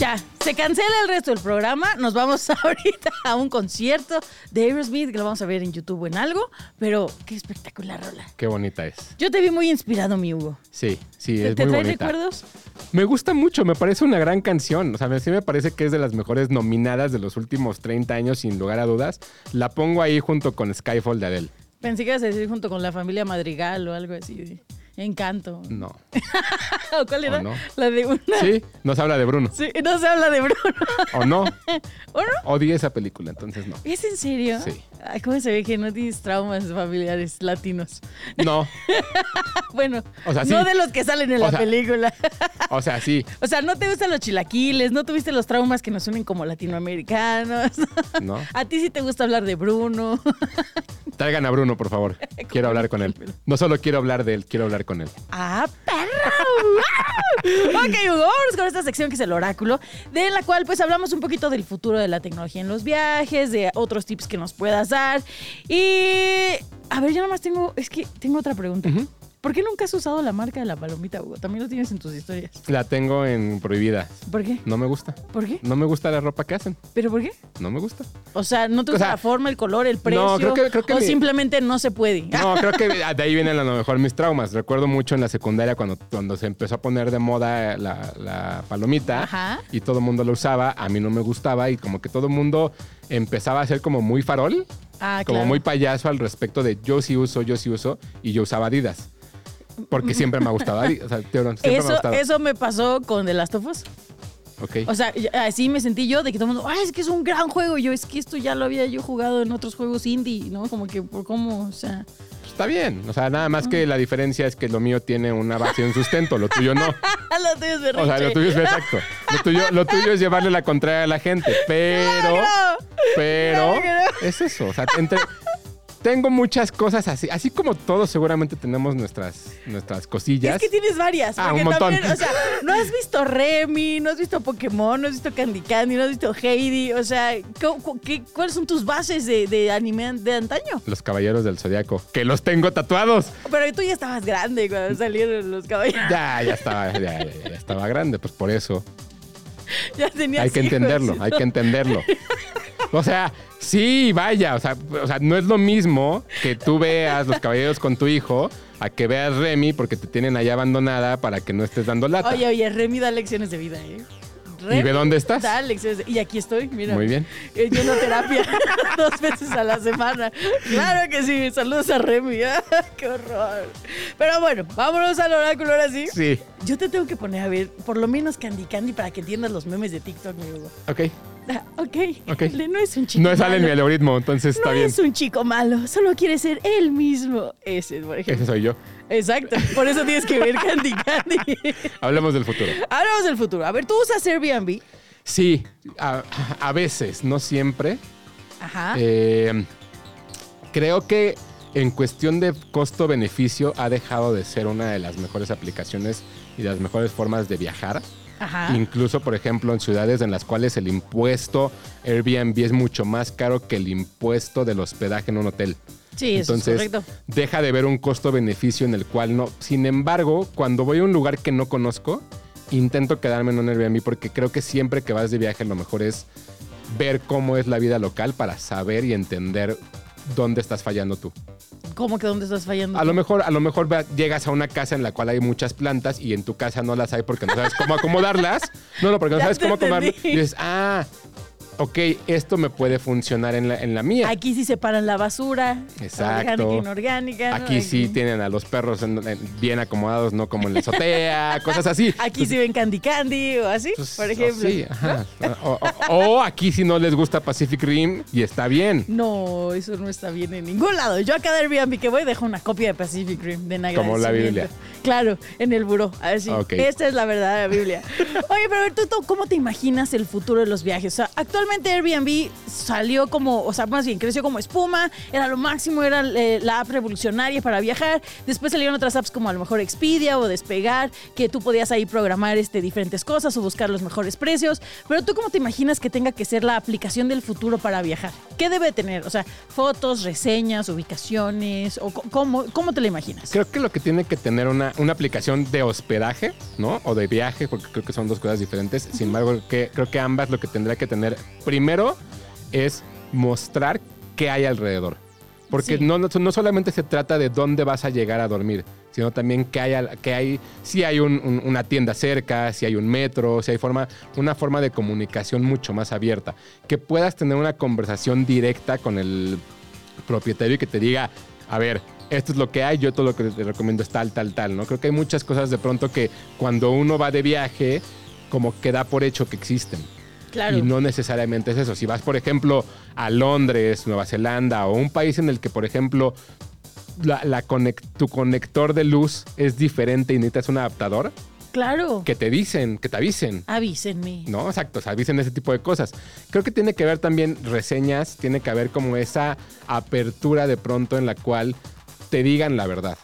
Ya, se cancela el resto del programa. Nos vamos ahorita a un concierto de Aerosmith que lo vamos a ver en YouTube o en algo. Pero qué espectacular rola. Qué bonita es. Yo te vi muy inspirado, mi Hugo. Sí, sí, ¿Te, es te muy trae bonita. recuerdos? Me gusta mucho, me parece una gran canción. O sea, sí me parece que es de las mejores nominadas de los últimos 30 años, sin lugar a dudas. La pongo ahí junto con Skyfall de Adele. Pensé que ibas a decir junto con la familia Madrigal o algo así. Encanto. No. ¿O cuál era? ¿O no? La de una. Sí, nos habla de Bruno. Sí, no se habla de Bruno. ¿O no? ¿O no? Odié esa película, entonces no. ¿Es en serio? Sí. Ay, ¿cómo se ve que no tienes traumas familiares latinos? No. Bueno, O sea, no de los que salen en O la sea- película. O sea, sí. O sea, no te gustan los chilaquiles, no tuviste los traumas que nos unen como latinoamericanos. No. A ti sí te gusta hablar de Bruno. Traigan a Bruno, por favor. Quiero hablar con él. No solo quiero hablar de él, quiero hablar con él. ¡Ah, perro! ok, Hugo, vámonos con esta sección que es el oráculo, de la cual pues hablamos un poquito del futuro de la tecnología en los viajes, de otros tips que nos puedas dar. Y... A ver, yo nada más tengo... Es que tengo otra pregunta. ¿Por qué nunca has usado la marca de la palomita, Hugo? También lo tienes en tus historias. La tengo en prohibida. ¿Por qué? No me gusta. ¿Por qué? No me gusta la ropa que hacen. ¿Pero por qué? No me gusta. O sea, ¿no te O gusta sea, la forma, el color, el precio? no, creo que- creo que o mi- simplemente no se puede. No, creo que de ahí vienen a lo mejor mis traumas. Recuerdo mucho en la secundaria cuando, cuando se empezó a poner de moda la, la palomita Ajá. y todo el mundo lo usaba. A mí no me gustaba y como que todo el mundo empezaba a ser como muy farol, Ah, como claro. muy payaso al respecto de yo sí uso, yo sí uso y yo usaba Adidas. Porque siempre me ha gustado. O sea, siempre me ha Eso, gustado. eso me pasó con The Last of Us. Ok. O sea, así me sentí yo de que todo el mundo, ah, es que es un gran juego. Y yo, es que esto ya lo había yo jugado en otros juegos indie, ¿no? Como que por cómo, o sea. Está bien. O sea, nada más que la diferencia es que lo mío tiene una base y un sustento, lo tuyo no. lo tuyo es berrinche. O sea, lo tuyo es exacto. Lo tuyo, lo tuyo es llevarle la contraria a la gente. Pero, pero es eso. O sea, entre, tengo muchas cosas así. Así como todos seguramente tenemos nuestras, nuestras cosillas. Es que tienes varias. Ah, un montón. también, o sea, no has visto Remy, no has visto Pokémon, no has visto Candy Candy, no has visto Heidi. O sea, ¿cu- cu- qué- ¿cuáles son tus bases de, de anime de antaño? Los caballeros del zodiaco, que los tengo tatuados. Pero tú ya estabas grande cuando salieron los caballeros. Ya, ya estaba, ya, ya- ya estaba grande, pues por eso. Ya tenías Hay que entenderlo, hay que entenderlo. O sea, sí, vaya, o sea, o sea, no es lo mismo que tú veas los caballeros con tu hijo a que veas Remy porque te tienen allá abandonada para que no estés dando lata. Oye, oye, Remy da lecciones de vida, ¿eh? ¿Y ve dónde estás? Da lecciones de- Y aquí estoy, mira. Muy bien. Eh, Yo no terapia dos veces a la semana. Claro que sí. Saludos a Remy. ¡Qué horror! Pero bueno, vámonos al oráculo ahora sí. Sí, Yo te tengo que poner a ver por lo menos Candy Candy para que entiendas los memes de TikTok, mi Hugo. ok. Ok. Ok. Le- No es un chico No sale en mi algoritmo, entonces está no bien. es un chico malo, solo quiere ser él mismo. Ese, por ejemplo. Ese soy yo. Exacto. Por eso tienes que ver Candy Candy. Hablemos del futuro. Hablamos del futuro. A ver, tú usas Airbnb. Sí, a, a veces, no siempre. Ajá. Eh, creo que en cuestión de costo-beneficio ha dejado de ser una de las mejores aplicaciones y de las mejores formas de viajar. Ajá. Incluso, por ejemplo, en ciudades en las cuales el impuesto Airbnb es mucho más caro que el impuesto del hospedaje en un hotel. Sí, eso es correcto. deja de ver un costo-beneficio en el cual no. Sin embargo, cuando voy a un lugar que no conozco, intento quedarme en un Airbnb porque creo que siempre que vas de viaje lo mejor es ver cómo es la vida local para saber y entender dónde estás fallando tú. ¿Cómo que dónde estás fallando? A lo mejor, a lo mejor llegas a una casa en la cual hay muchas plantas y en tu casa no las hay porque no sabes cómo acomodarlas. No, no, porque no Ya sabes cómo acomodarlas. Y dices, ah, ok, esto me puede funcionar en la, en la mía. Aquí sí separan la basura. Exacto. Orgánica e inorgánica. ¿no? Aquí sí tienen a los perros en- en- bien acomodados, no como en la azotea, cosas así. Aquí sí ven Candy Candy o así, Pues, por o ejemplo. sí, ajá. O, o- o aquí si no les gusta Pacific Rim y está bien. No, eso no está bien en ningún lado. Yo a cada Airbnb que voy dejo una copia de Pacific Rim de en Como la. Biblia. Claro, en el buró. A ver si Ok. esta es la verdadera Biblia. Oye, pero a ver, ¿tú, tú cómo te imaginas el futuro de los viajes? O sea, actualmente obviamente Airbnb salió como, o sea, más bien creció como espuma, era lo máximo, era eh, la app revolucionaria para viajar. Después salieron otras apps como a lo mejor Expedia o Despegar, que tú podías ahí programar este, diferentes cosas o buscar los mejores precios. Pero tú, ¿cómo te imaginas que tenga que ser la aplicación del futuro para viajar? ¿Qué debe tener? O sea, fotos, reseñas, ubicaciones, o cómo, cómo te la imaginas? Creo que lo que tiene que tener una, una aplicación de hospedaje, ¿no? O de viaje, porque creo que son dos cosas diferentes. Sin embargo, que, creo que ambas lo que tendría que tener primero es mostrar qué hay alrededor. Porque Sí. no, no, no solamente se trata de dónde vas a llegar a dormir, sino también que hay, al- que hay si hay un- un- una tienda cerca, si hay un metro, si hay forma, una forma de comunicación mucho más abierta. Que puedas tener una conversación directa con el propietario y que te diga, a ver, esto es lo que hay, yo todo lo que te recomiendo es tal, tal, tal, ¿no? Creo que hay muchas cosas de pronto que cuando uno va de viaje, como que da por hecho que existen. Claro. Y no necesariamente es eso. Si vas, por ejemplo, a Londres, Nueva Zelanda o un país en el que, por ejemplo, la, tu conector de luz es diferente y necesitas un adaptador, Claro. que te dicen, que te avisen. Avísenme. ¿no? Exacto, o sea, dicen ese tipo de cosas. Creo que tiene que ver también reseñas, tiene que haber como esa apertura de pronto en la cual te digan la verdad.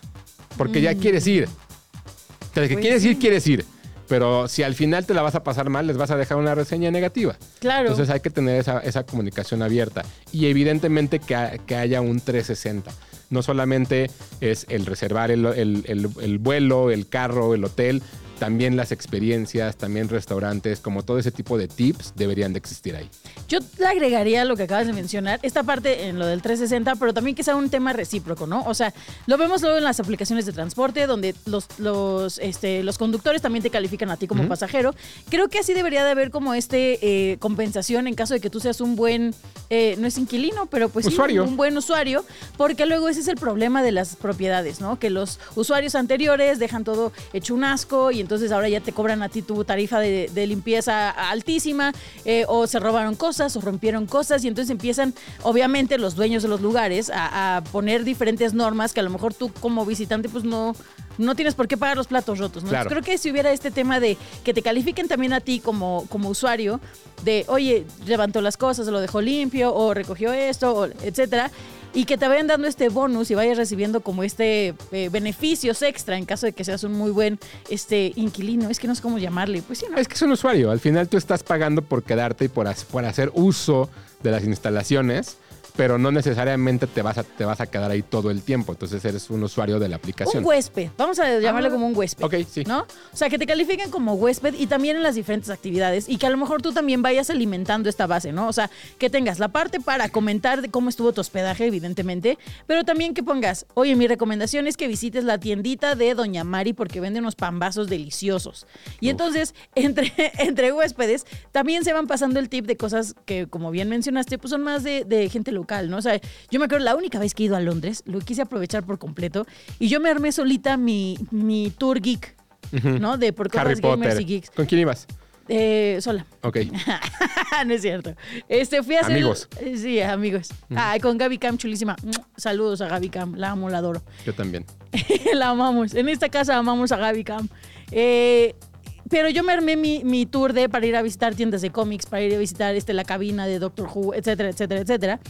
Porque ya quieres ir. O sea, que Pues quieres sí. ir, quieres ir. Pero si al final te la vas a pasar mal, les vas a dejar una reseña negativa. Claro. Entonces hay que tener esa, esa comunicación abierta. Y evidentemente que, ha- que haya un 360. No solamente es el reservar el, el- el- el vuelo, el carro, el hotel, también las experiencias, también restaurantes, como todo ese tipo de tips deberían de existir ahí. Yo le agregaría lo que acabas de mencionar, esta parte en lo del 360, pero también que sea un tema recíproco, ¿no? O sea, lo vemos luego en las aplicaciones de transporte, donde los, los, este, los conductores también te califican a ti como pasajero. Creo que así debería de haber como este eh, compensación en caso de que tú seas un buen, eh, no es inquilino, pero pues sí, un buen usuario, porque luego ese es el problema de las propiedades, ¿no? Que los usuarios anteriores dejan todo hecho un asco y entonces ahora ya te cobran a ti tu tarifa de, de limpieza altísima, eh, o se robaron cosas o rompieron cosas y entonces empiezan, obviamente, los dueños de los lugares a, a poner diferentes normas que a lo mejor tú como visitante pues no... No tienes por qué pagar los platos rotos, ¿no? Claro. Creo que si hubiera este tema de que te califiquen también a ti como, como usuario, de, oye, levantó las cosas, lo dejó limpio, o recogió esto, o etcétera, y que te vayan dando este bonus y vayas recibiendo como este eh, beneficios extra en caso de que seas un muy buen este inquilino. Es que no sé cómo llamarle. Pues sí, ¿no? Es que es un usuario. Al final tú estás pagando por quedarte y por, por hacer uso de las instalaciones, pero no necesariamente te vas, a, te vas a quedar ahí todo el tiempo. Entonces eres un usuario de la aplicación. Un huésped, vamos a llamarle Ah, como un huésped. ok, sí. ¿No? O sea, que te califiquen como huésped y también en las diferentes actividades y que a lo mejor tú también vayas alimentando esta base, ¿no? O sea, que tengas la parte para comentar de cómo estuvo tu hospedaje, evidentemente, pero también que pongas, oye, mi recomendación es que visites la tiendita de Doña Mari porque vende unos pambazos deliciosos. Y entonces, entre, entre huéspedes, también se van pasando el tip de cosas que, como bien mencionaste, pues son más de, de gente local, ¿no? O sea, yo me acuerdo la única vez que he ido a Londres, lo quise aprovechar por completo y yo me armé solita mi, mi tour geek, ¿no? De por Harry cosas gamers Potter. y geeks. ¿Con quién ibas? Eh, sola. Ok. no es cierto. Este, fui a hacer... Amigos. Sí, amigos. Ay, con Gaby Cam, chulísima. Saludos a Gaby Cam, la amo, la adoro. Yo también. la amamos. En esta casa amamos a Gaby Cam. Eh, pero yo me armé mi, mi tour de para ir a visitar tiendas de cómics, para ir a visitar este, la cabina de Doctor Who, etcétera, etcétera, etcétera.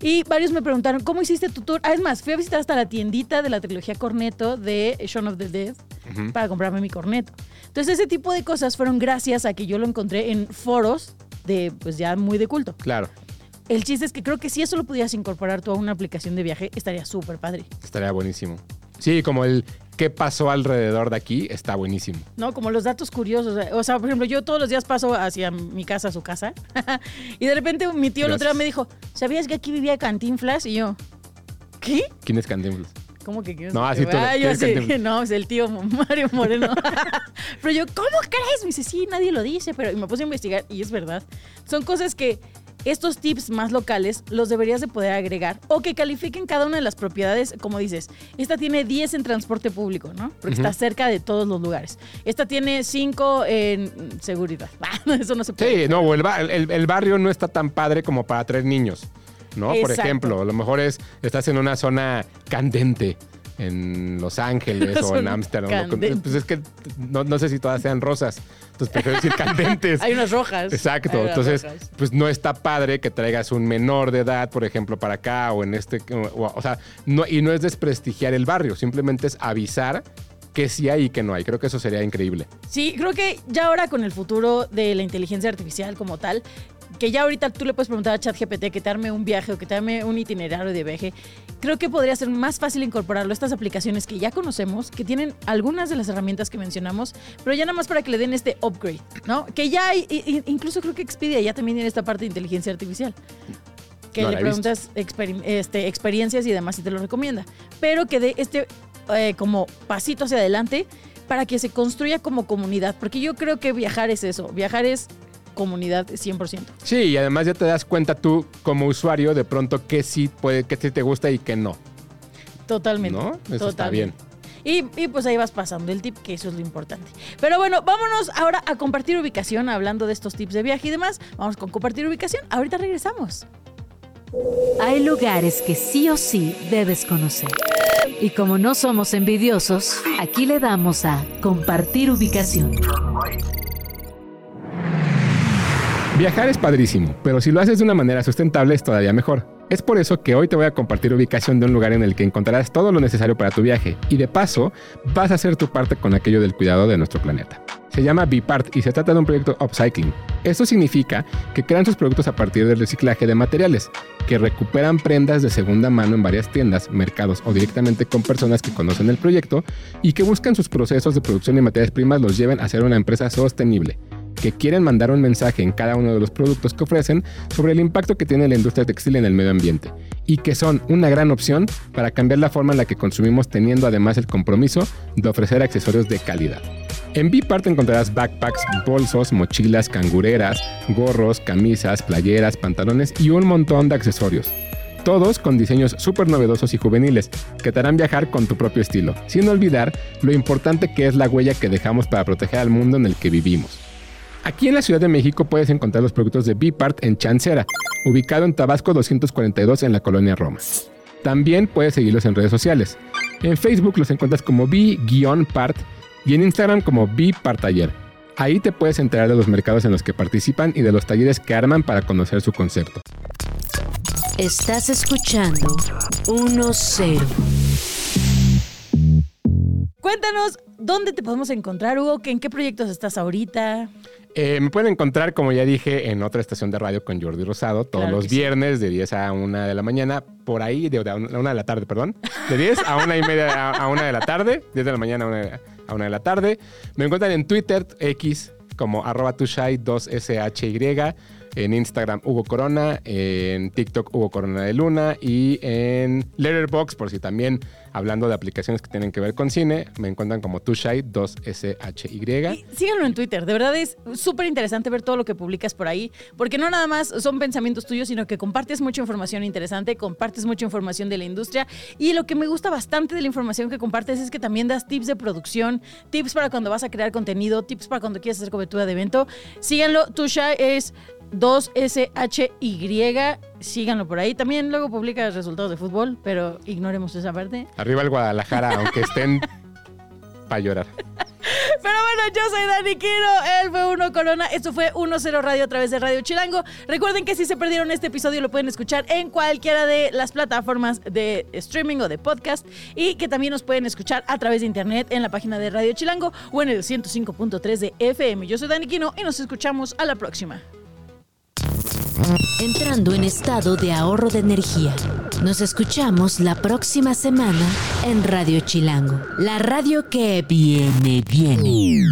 Y varios me preguntaron, ¿cómo hiciste tu tour? Ah, es más, fui a visitar hasta la tiendita de la trilogía Corneto de Shaun of the Dead para comprarme mi corneto. Entonces, ese tipo de cosas fueron gracias a que yo lo encontré en foros de, pues ya muy de culto. Claro. El chiste es que creo que si eso lo pudieras incorporar tú a una aplicación de viaje, estaría súper padre. Estaría buenísimo. Sí, como el qué pasó alrededor de aquí está buenísimo. ¿no? Como los datos curiosos. O sea, por ejemplo, yo todos los días paso hacia mi casa, su casa, y de repente mi tío el otro día me dijo, ¿sabías que aquí vivía Cantinflas? Y yo, ¿qué? ¿Quién es Cantinflas? ¿Cómo que quieres? No, así tú, Ah, ¿quién yo así, no, es el tío Mario Moreno. pero yo, ¿cómo crees? Me dice, sí, nadie lo dice, pero y me puse a investigar y es verdad. Son cosas que estos tips más locales los deberías de poder agregar o que califiquen cada una de las propiedades, como dices, esta tiene 10 en transporte público, ¿no? Porque está cerca de todos los lugares. Esta tiene 5 en seguridad. Eso no se puede. Sí, no, el, el- el barrio no está tan padre como para traer niños, ¿no? Por ejemplo, a lo mejor es, estás en una zona candente, en Los Ángeles o en Ámsterdam. Pues es que no, no sé si todas sean rosas. Entonces prefiero decir candentes. Hay unas rojas. Exacto. Unas Entonces, rojas. pues no está padre que traigas un menor de edad, por ejemplo, para acá o en este. O, o sea, no, y no es desprestigiar el barrio, simplemente es avisar que sí hay y que no hay. Creo que eso sería increíble. Sí, creo que ya ahora con el futuro de la inteligencia artificial como tal, que ya ahorita tú le puedes preguntar a ChatGPT que te arme un viaje o que te arme un itinerario de viaje, creo que podría ser más fácil incorporarlo a estas aplicaciones que ya conocemos, que tienen algunas de las herramientas que mencionamos, pero ya nada más para que le den este upgrade, ¿no? Que ya hay, incluso creo que Expedia ya también tiene esta parte de inteligencia artificial. Que No le preguntas experim- este, experiencias y demás y te lo recomienda. Pero que dé este eh, como pasito hacia adelante para que se construya como comunidad. Porque yo creo que viajar es eso. Viajar es comunidad 100%. Sí, y además ya te das cuenta tú como usuario de pronto que sí puede, que sí te gusta y que no. Totalmente. ¿No? Eso está bien. Y, y pues ahí vas pasando el tip, que eso es lo importante. Pero bueno, vámonos ahora a compartir ubicación, hablando de estos tips de viaje y demás. Vamos con compartir ubicación. Ahorita regresamos. Hay lugares que sí o sí debes conocer. Y como no somos envidiosos, aquí le damos a compartir ubicación. Viajar es padrísimo, pero si lo haces de una manera sustentable es todavía mejor. Es por eso que hoy te voy a compartir ubicación de un lugar en el que encontrarás todo lo necesario para tu viaje y de paso vas a hacer tu parte con aquello del cuidado de nuestro planeta. Se llama Bipart y se trata de un proyecto upcycling. Esto significa que crean sus productos a partir del reciclaje de materiales, que recuperan prendas de segunda mano en varias tiendas, mercados o directamente con personas que conocen el proyecto y que buscan sus procesos de producción y materias primas los lleven a ser una empresa sostenible que quieren mandar un mensaje en cada uno de los productos que ofrecen sobre el impacto que tiene la industria textil en el medio ambiente y que son una gran opción para cambiar la forma en la que consumimos teniendo además el compromiso de ofrecer accesorios de calidad. En Bipart encontrarás backpacks, bolsos, mochilas, cangureras, gorros, camisas, playeras, pantalones y un montón de accesorios. Todos con diseños súper novedosos y juveniles que te harán viajar con tu propio estilo, sin olvidar lo importante que es la huella que dejamos para proteger al mundo en el que vivimos. Aquí en la Ciudad de México puedes encontrar los productos de Bipart en Chancera, ubicado en Tabasco 242 en la colonia Roma. También puedes seguirlos en redes sociales. En Facebook los encuentras como B-Part y en Instagram como Bipartaller. Ahí te puedes enterar de los mercados en los que participan y de los talleres que arman para conocer su concepto. Estás escuchando 1-0. Cuéntanos, ¿dónde te podemos encontrar, Hugo? ¿En qué proyectos estás ahorita? Eh, me pueden encontrar, como ya dije, en otra estación de radio con Jordi Rosado todos Claro los sí. viernes de 10 a 1 de la mañana, por ahí, de, de a 1 de la tarde, perdón. De 10 a 1 y media a, a 1 de la tarde, 10 de la mañana a 1 de, a 1 de la tarde. Me encuentran en Twitter, X, como arroba tushai2shy, en Instagram Hugo Corona, en TikTok Hugo Corona de Luna y en Letterboxd, por si también hablando de aplicaciones que tienen que ver con cine, me encuentran como tushai2shy. Y síganlo en Twitter. De verdad es súper interesante ver todo lo que publicas por ahí, porque no nada más son pensamientos tuyos, sino que compartes mucha información interesante, compartes mucha información de la industria. Y lo que me gusta bastante de la información que compartes es que también das tips de producción, tips para cuando vas a crear contenido, tips para cuando quieres hacer cobertura de evento. Síganlo. Tusha es 2SHY. Síganlo por ahí. También luego publica resultados de fútbol, pero ignoremos esa parte. Arriba el Guadalajara, aunque estén para llorar. Pero bueno, yo soy Dani Quiro, él fue Uno Corona, esto fue 1-0 Radio a través de Radio Chilango. Recuerden que si se perdieron este episodio lo pueden escuchar en cualquiera de las plataformas de streaming o de podcast y que también nos pueden escuchar a través de internet en la página de Radio Chilango o en el 105.3 de FM. Yo soy Dani Quino y nos escuchamos a la próxima. Entrando en estado de ahorro de energía. Nos escuchamos la próxima semana en Radio Chilango, la radio que viene, viene.